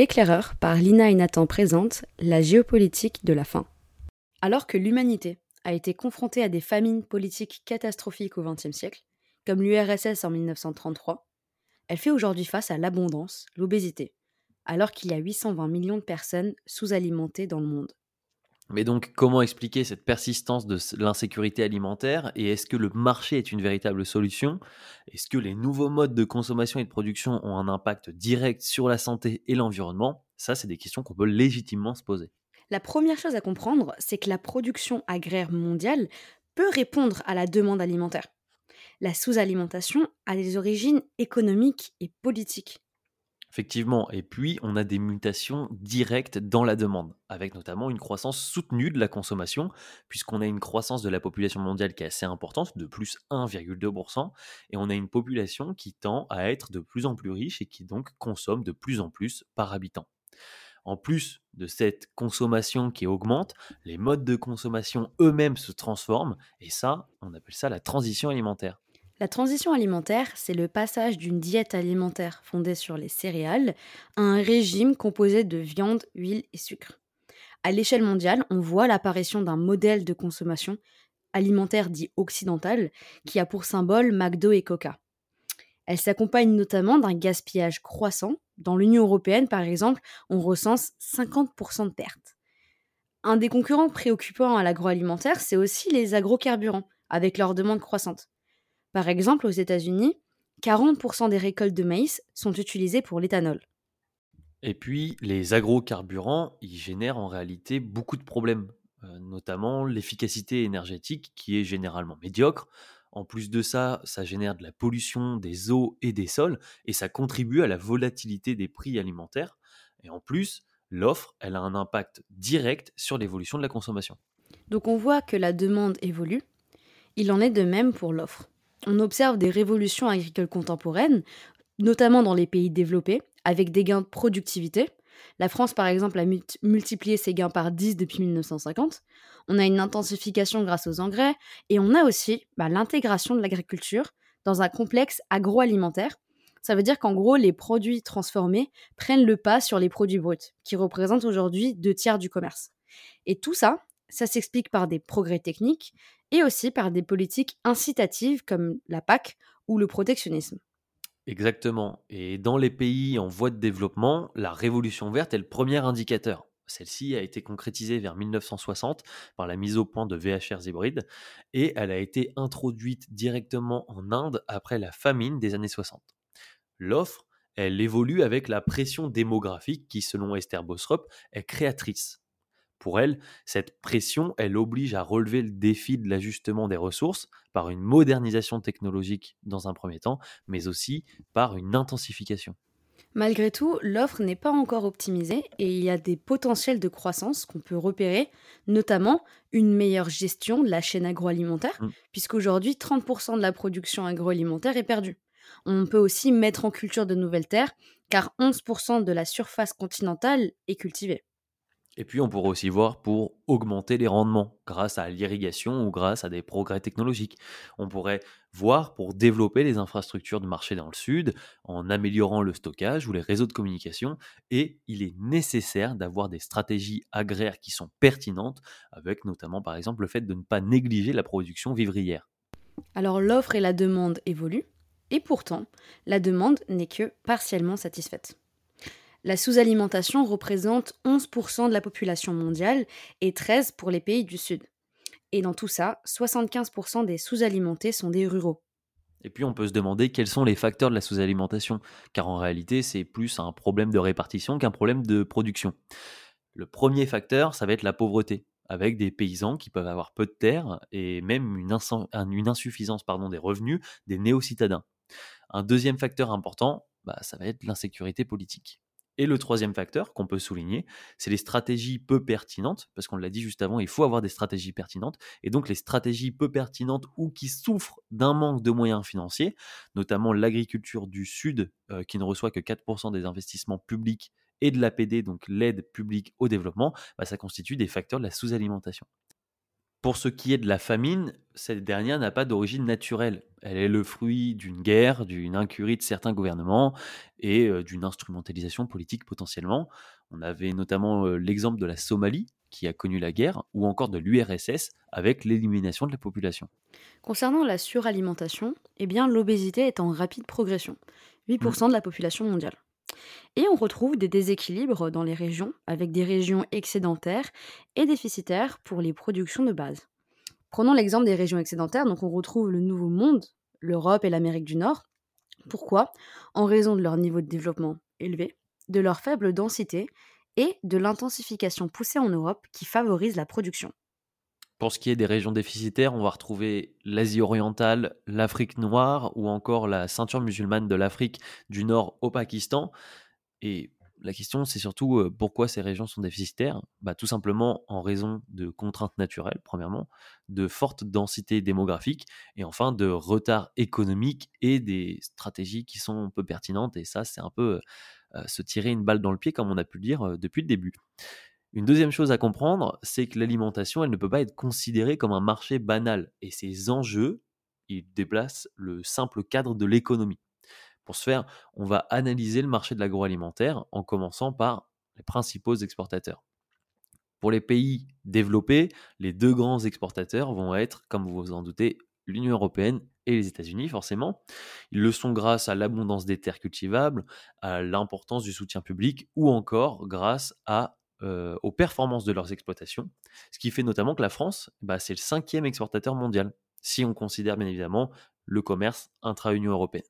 Éclaireur par Lina et Nathan présente la géopolitique de la faim. Alors que l'humanité a été confrontée à des famines politiques catastrophiques au XXe siècle, comme l'URSS en 1933, elle fait aujourd'hui face à l'abondance, l'obésité, alors qu'il y a 820 millions de personnes sous-alimentées dans le monde. Mais donc, comment expliquer cette persistance de l'insécurité alimentaire et est-ce que le marché est une véritable solution? Est-ce que les nouveaux modes de consommation et de production ont un impact direct sur la santé et l'environnement? Ça, c'est des questions qu'on peut légitimement se poser. La première chose à comprendre, c'est que la production agraire mondiale peut répondre à la demande alimentaire. La sous-alimentation a des origines économiques et politiques. Effectivement, et puis on a des mutations directes dans la demande, avec notamment une croissance soutenue de la consommation, puisqu'on a une croissance de la population mondiale qui est assez importante, de plus 1,2%, et on a une population qui tend à être de plus en plus riche et qui donc consomme de plus en plus par habitant. En plus de cette consommation qui augmente, les modes de consommation eux-mêmes se transforment, et ça, on appelle ça la transition alimentaire. La transition alimentaire, c'est le passage d'une diète alimentaire fondée sur les céréales à un régime composé de viande, huile et sucre. À l'échelle mondiale, on voit l'apparition d'un modèle de consommation alimentaire dit occidental qui a pour symbole McDo et Coca. Elle s'accompagne notamment d'un gaspillage croissant. Dans l'Union européenne, par exemple, on recense 50% de pertes. Un des concurrents préoccupants à l'agroalimentaire, c'est aussi les agrocarburants, avec leur demande croissante. Par exemple, aux États-Unis, 40% des récoltes de maïs sont utilisées pour l'éthanol. Et puis, les agrocarburants, ils génèrent en réalité beaucoup de problèmes, euh, notamment l'efficacité énergétique qui est généralement médiocre. En plus de ça, ça génère de la pollution des eaux et des sols et ça contribue à la volatilité des prix alimentaires. Et en plus, l'offre, elle a un impact direct sur l'évolution de la consommation. Donc on voit que la demande évolue. Il en est de même pour l'offre on observe des révolutions agricoles contemporaines, notamment dans les pays développés, avec des gains de productivité. La France, par exemple, a multiplié ses gains par 10 depuis 1950. On a une intensification grâce aux engrais et on a aussi bah, l'intégration de l'agriculture dans un complexe agroalimentaire. Ça veut dire qu'en gros, les produits transformés prennent le pas sur les produits bruts, qui représentent aujourd'hui deux tiers du commerce. Et tout ça, ça s'explique par des progrès techniques et aussi par des politiques incitatives comme la PAC ou le protectionnisme. Exactement. Et dans les pays en voie de développement, la révolution verte est le premier indicateur. Celle-ci a été concrétisée vers 1960 par la mise au point de VHR hybrides et elle a été introduite directement en Inde après la famine des années 60. L'offre, elle évolue avec la pression démographique qui, selon Esther Bosrop, est créatrice. Pour elle, cette pression, elle oblige à relever le défi de l'ajustement des ressources par une modernisation technologique dans un premier temps, mais aussi par une intensification. Malgré tout, l'offre n'est pas encore optimisée et il y a des potentiels de croissance qu'on peut repérer, notamment une meilleure gestion de la chaîne agroalimentaire, mmh. puisqu'aujourd'hui 30% de la production agroalimentaire est perdue. On peut aussi mettre en culture de nouvelles terres, car 11% de la surface continentale est cultivée. Et puis, on pourrait aussi voir pour augmenter les rendements grâce à l'irrigation ou grâce à des progrès technologiques. On pourrait voir pour développer les infrastructures de marché dans le sud en améliorant le stockage ou les réseaux de communication. Et il est nécessaire d'avoir des stratégies agraires qui sont pertinentes, avec notamment par exemple le fait de ne pas négliger la production vivrière. Alors l'offre et la demande évoluent, et pourtant, la demande n'est que partiellement satisfaite. La sous-alimentation représente 11% de la population mondiale et 13% pour les pays du Sud. Et dans tout ça, 75% des sous-alimentés sont des ruraux. Et puis on peut se demander quels sont les facteurs de la sous-alimentation, car en réalité c'est plus un problème de répartition qu'un problème de production. Le premier facteur, ça va être la pauvreté, avec des paysans qui peuvent avoir peu de terres et même une, insuffisance pardon, des revenus des néo-citadins. Un deuxième facteur important, bah, ça va être l'insécurité politique. Et le troisième facteur qu'on peut souligner, c'est les stratégies peu pertinentes, parce qu'on l'a dit juste avant, il faut avoir des stratégies pertinentes, et donc les stratégies peu pertinentes ou qui souffrent d'un manque de moyens financiers, notamment l'agriculture du Sud, euh, qui ne reçoit que 4% des investissements publics et de l'APD, donc l'aide publique au développement, bah, ça constitue des facteurs de la sous-alimentation. Pour ce qui est de la famine, cette dernière n'a pas d'origine naturelle. Elle est le fruit d'une guerre, d'une incurie de certains gouvernements et euh, d'une instrumentalisation politique potentiellement. On avait notamment euh, l'exemple de la Somalie, qui a connu la guerre, ou encore de l'URSS avec l'élimination de la population. Concernant la suralimentation, eh bien l'obésité est en rapide progression, 8% de la population mondiale. Et on retrouve des déséquilibres dans les régions, avec des régions excédentaires et déficitaires pour les productions de base. Prenons l'exemple des régions excédentaires, donc on retrouve le Nouveau Monde, l'Europe et l'Amérique du Nord. Pourquoi? En raison de leur niveau de développement élevé, de leur faible densité et de l'intensification poussée en Europe qui favorise la production. Pour ce qui est des régions déficitaires, on va retrouver l'Asie orientale, l'Afrique noire ou encore la ceinture musulmane de l'Afrique du Nord au Pakistan. Et la question, c'est surtout euh, pourquoi ces régions sont déficitaires? Bah, Tout simplement en raison de contraintes naturelles, premièrement, de forte densité démographique, et enfin de retard économique et des stratégies qui sont peu pertinentes. Et ça, c'est un peu euh, se tirer une balle dans le pied, comme on a pu le dire euh, depuis le début. Une deuxième chose à comprendre, c'est que l'alimentation, elle ne peut pas être considérée comme un marché banal. Et ces enjeux, ils déplacent le simple cadre de l'économie. Pour ce faire, on va analyser le marché de l'agroalimentaire en commençant par les principaux exportateurs. Pour les pays développés, les deux grands exportateurs vont être, comme vous vous en doutez, l'Union européenne et les États-Unis, forcément. Ils le sont grâce à l'abondance des terres cultivables, à l'importance du soutien public ou encore grâce à euh, aux performances de leurs exploitations, ce qui fait notamment que la France, bah, c'est le cinquième exportateur mondial, si on considère bien évidemment le commerce intra-Union européenne.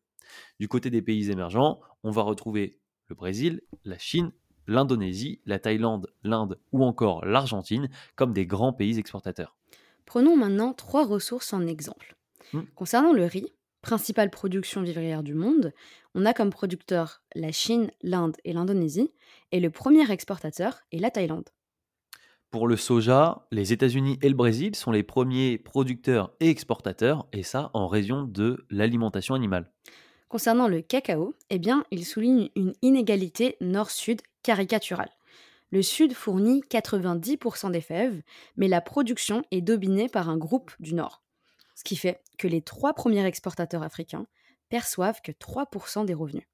Du côté des pays émergents, on va retrouver le Brésil, la Chine, l'Indonésie, la Thaïlande, l'Inde ou encore l'Argentine comme des grands pays exportateurs. Prenons maintenant trois ressources en exemple. Hmm. Concernant le riz, principale production vivrière du monde, on a comme producteurs la Chine, l'Inde et l'Indonésie, et le premier exportateur est la Thaïlande. Pour le soja, les États-Unis et le Brésil sont les premiers producteurs et exportateurs, et ça en raison de l'alimentation animale. Concernant le cacao, eh bien, il souligne une inégalité nord-sud caricaturale. Le Sud fournit 90% des fèves, mais la production est dominée par un groupe du Nord. Ce qui fait que les trois premiers exportateurs africains perçoivent que 3% des revenus.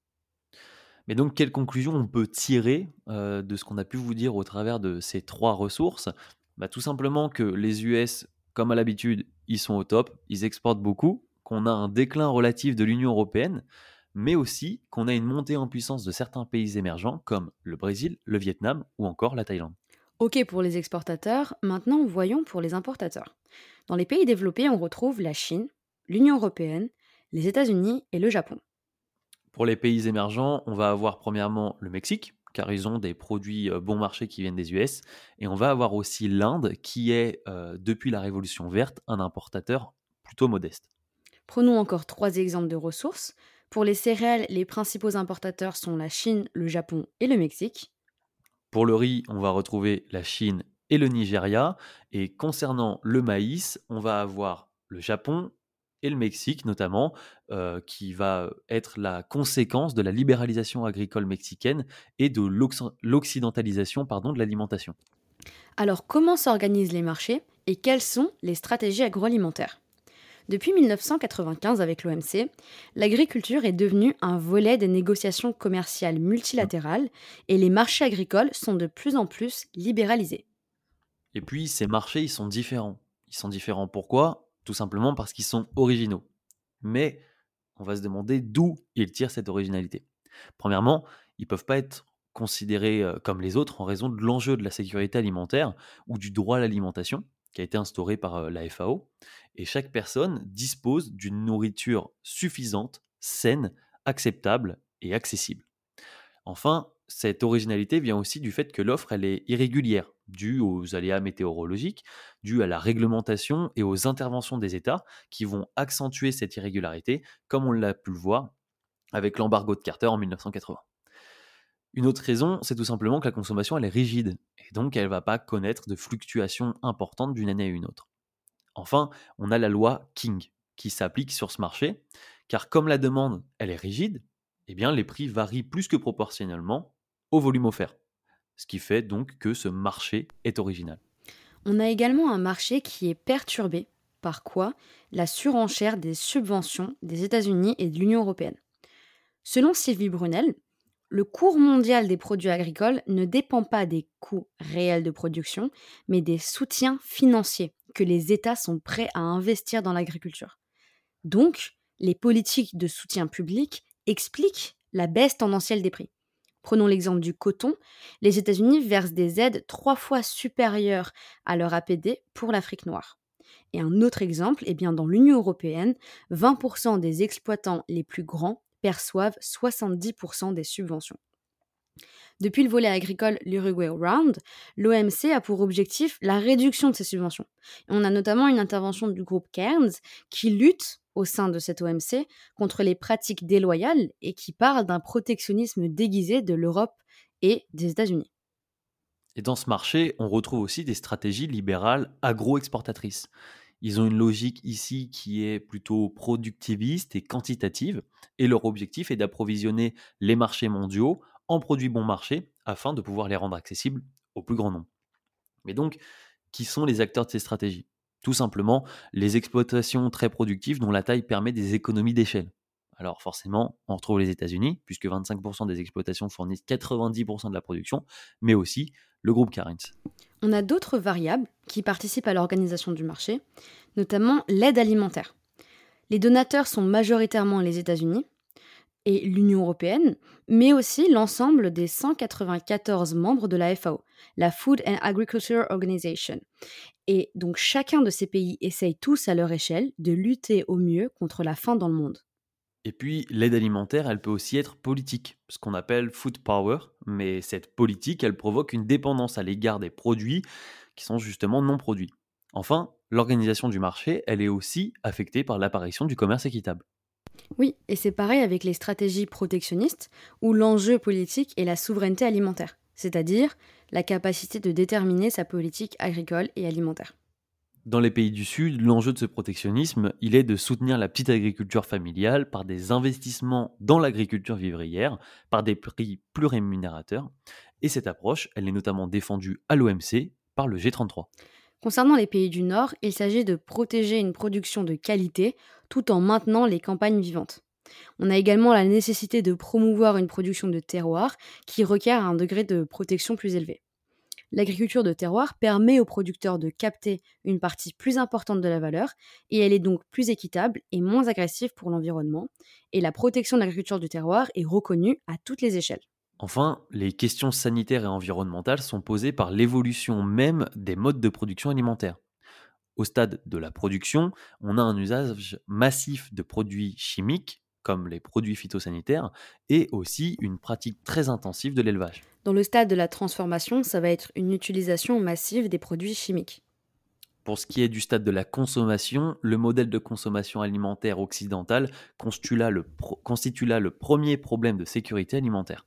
Mais donc, quelle conclusion on peut tirer euh, de ce qu'on a pu vous dire au travers de ces trois ressources? Bah, Tout simplement que les US, comme à l'habitude, ils sont au top, ils exportent beaucoup, qu'on a un déclin relatif de l'Union européenne, mais aussi qu'on a une montée en puissance de certains pays émergents comme le Brésil, le Vietnam ou encore la Thaïlande. Ok pour les exportateurs, maintenant voyons pour les importateurs. Dans les pays développés, on retrouve la Chine, l'Union européenne, les États-Unis et le Japon. Pour les pays émergents, on va avoir premièrement le Mexique, car ils ont des produits euh, bon marché qui viennent des US, et on va avoir aussi l'Inde, qui est, euh, depuis la Révolution verte, un importateur plutôt modeste. Prenons encore trois exemples de ressources. Pour les céréales, les principaux importateurs sont la Chine, le Japon et le Mexique. Pour le riz, on va retrouver la Chine et le Nigeria. Et concernant le maïs, on va avoir le Japon, et le Mexique notamment, euh, qui va être la conséquence de la libéralisation agricole mexicaine et de l'occidentalisation de l'alimentation. Alors comment s'organisent les marchés et quelles sont les stratégies agroalimentaires? Depuis 1995 avec l'OMC, l'agriculture est devenue un volet des négociations commerciales multilatérales et les marchés agricoles sont de plus en plus libéralisés. Et puis ces marchés, ils sont différents. Ils sont différents pourquoi? Tout simplement parce qu'ils sont originaux. Mais on va se demander d'où ils tirent cette originalité. Premièrement, ils ne peuvent pas être considérés euh, comme les autres en raison de l'enjeu de la sécurité alimentaire ou du droit à l'alimentation qui a été instauré par euh, la FAO. Et chaque personne dispose d'une nourriture suffisante, saine, acceptable et accessible. Enfin, cette originalité vient aussi du fait que l'offre elle est irrégulière, due aux aléas météorologiques, due à la réglementation et aux interventions des États qui vont accentuer cette irrégularité, comme on l'a pu le voir avec l'embargo de Carter en 1980. Une autre raison, c'est tout simplement que la consommation elle est rigide et donc elle ne va pas connaître de fluctuations importantes d'une année à une autre. Enfin, on a la loi King qui s'applique sur ce marché, car comme la demande elle est rigide, eh bien les prix varient plus que proportionnellement au volume offert. Ce qui fait donc que ce marché est original. On a également un marché qui est perturbé par quoi? La surenchère des subventions des États-Unis et de l'Union européenne. Selon Sylvie Brunel, le cours mondial des produits agricoles ne dépend pas des coûts réels de production, mais des soutiens financiers que les États sont prêts à investir dans l'agriculture. Donc, les politiques de soutien public expliquent la baisse tendancielle des prix. Prenons l'exemple du coton. Les États-Unis versent des aides trois fois supérieures à leur APD pour l'Afrique noire. Et un autre exemple, eh bien dans l'Union européenne, 20% des exploitants les plus grands perçoivent 70% des subventions. Depuis le volet agricole, l'Uruguay Round, l'OMC a pour objectif la réduction de ces subventions. on a notamment une intervention du groupe Cairns qui lutte au sein de cette OMC contre les pratiques déloyales et qui parle d'un protectionnisme déguisé de l'Europe et des États-Unis. Et dans ce marché, on retrouve aussi des stratégies libérales agro-exportatrices. Ils ont une logique ici qui est plutôt productiviste et quantitative, et leur objectif est d'approvisionner les marchés mondiaux en produits bon marché afin de pouvoir les rendre accessibles au plus grand nombre. Mais donc, qui sont les acteurs de ces stratégies? Tout simplement, les exploitations très productives dont la taille permet des économies d'échelle. Alors forcément, on retrouve les États-Unis, puisque 25% des exploitations fournissent 90% de la production, mais aussi le groupe Cairns. On a d'autres variables qui participent à l'organisation du marché, notamment l'aide alimentaire. Les donateurs sont majoritairement les États-Unis et l'Union européenne, mais aussi l'ensemble des 194 membres de la FAO, la Food and Agriculture Organization. Et donc chacun de ces pays essaye tous à leur échelle de lutter au mieux contre la faim dans le monde. Et puis, l'aide alimentaire, elle peut aussi être politique, ce qu'on appelle food power, mais cette politique, elle provoque une dépendance à l'égard des produits qui sont justement non produits. Enfin, l'organisation du marché, elle est aussi affectée par l'apparition du commerce équitable. Oui, et c'est pareil avec les stratégies protectionnistes, où l'enjeu politique est la souveraineté alimentaire, c'est-à-dire la capacité de déterminer sa politique agricole et alimentaire. Dans les pays du Sud, l'enjeu de ce protectionnisme, il est de soutenir la petite agriculture familiale par des investissements dans l'agriculture vivrière, par des prix plus rémunérateurs. Et cette approche, elle est notamment défendue à l'OMC par le G33. Concernant les pays du Nord, il s'agit de protéger une production de qualité tout en maintenant les campagnes vivantes. On a également la nécessité de promouvoir une production de terroir qui requiert un degré de protection plus élevé. L'agriculture de terroir permet aux producteurs de capter une partie plus importante de la valeur et elle est donc plus équitable et moins agressive pour l'environnement. Et la protection de l'agriculture du terroir est reconnue à toutes les échelles. Enfin, les questions sanitaires et environnementales sont posées par l'évolution même des modes de production alimentaire. Au stade de la production, on a un usage massif de produits chimiques, comme les produits phytosanitaires, et aussi une pratique très intensive de l'élevage. Dans le stade de la transformation, ça va être une utilisation massive des produits chimiques. Pour ce qui est du stade de la consommation, le modèle de consommation alimentaire occidental constitue là le, le premier problème de sécurité alimentaire.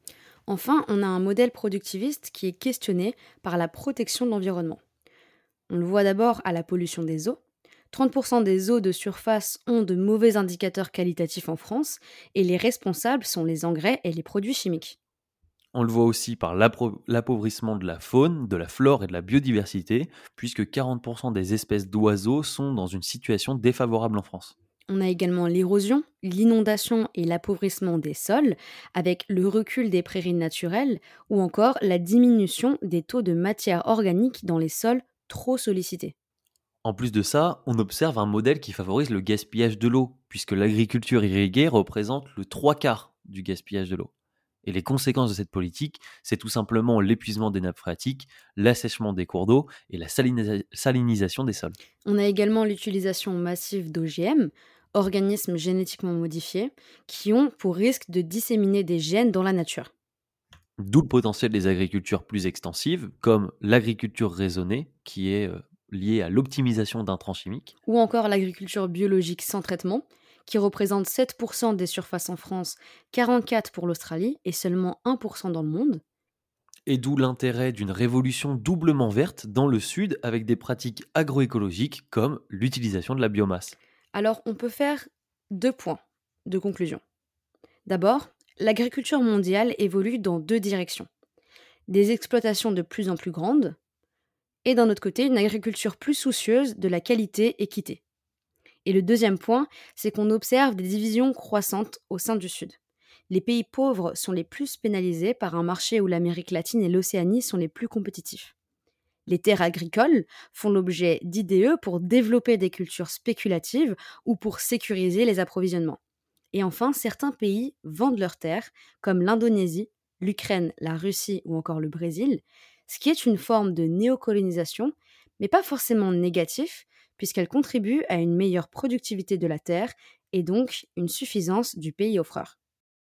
Enfin, on a un modèle productiviste qui est questionné par la protection de l'environnement. On le voit d'abord à la pollution des eaux. 30% des eaux de surface ont de mauvais indicateurs qualitatifs en France et les responsables sont les engrais et les produits chimiques. On le voit aussi par l'appauvrissement de la faune, de la flore et de la biodiversité, puisque 40% des espèces d'oiseaux sont dans une situation défavorable en France. On a également l'érosion, l'inondation et l'appauvrissement des sols, avec le recul des prairies naturelles, ou encore la diminution des taux de matière organique dans les sols trop sollicités. En plus de ça, on observe un modèle qui favorise le gaspillage de l'eau, puisque l'agriculture irriguée représente le trois quarts du gaspillage de l'eau. Et les conséquences de cette politique, c'est tout simplement l'épuisement des nappes phréatiques, l'assèchement des cours d'eau et la salinisation des sols. On a également l'utilisation massive d'OGM, organismes génétiquement modifiés, qui ont pour risque de disséminer des gènes dans la nature. D'où le potentiel des agricultures plus extensives, comme l'agriculture raisonnée, qui est euh, liée à l'optimisation d'intrants chimiques. Ou encore l'agriculture biologique sans traitement, qui représente 7% des surfaces en France, 44% pour l'Australie et seulement 1% dans le monde. Et d'où l'intérêt d'une révolution doublement verte dans le sud avec des pratiques agroécologiques comme l'utilisation de la biomasse. Alors on peut faire deux points de conclusion. D'abord, l'agriculture mondiale évolue dans deux directions. Des exploitations de plus en plus grandes et d'un autre côté une agriculture plus soucieuse de la qualité-équité. Et le deuxième point, c'est qu'on observe des divisions croissantes au sein du Sud. Les pays pauvres sont les plus pénalisés par un marché où l'Amérique latine et l'Océanie sont les plus compétitifs. Les terres agricoles font l'objet d'IDE pour développer des cultures spéculatives ou pour sécuriser les approvisionnements. Et enfin, certains pays vendent leurs terres, comme l'Indonésie, l'Ukraine, la Russie ou encore le Brésil, ce qui est une forme de néocolonisation, mais pas forcément négatif, puisqu'elle contribue à une meilleure productivité de la terre et donc une suffisance du pays offreur.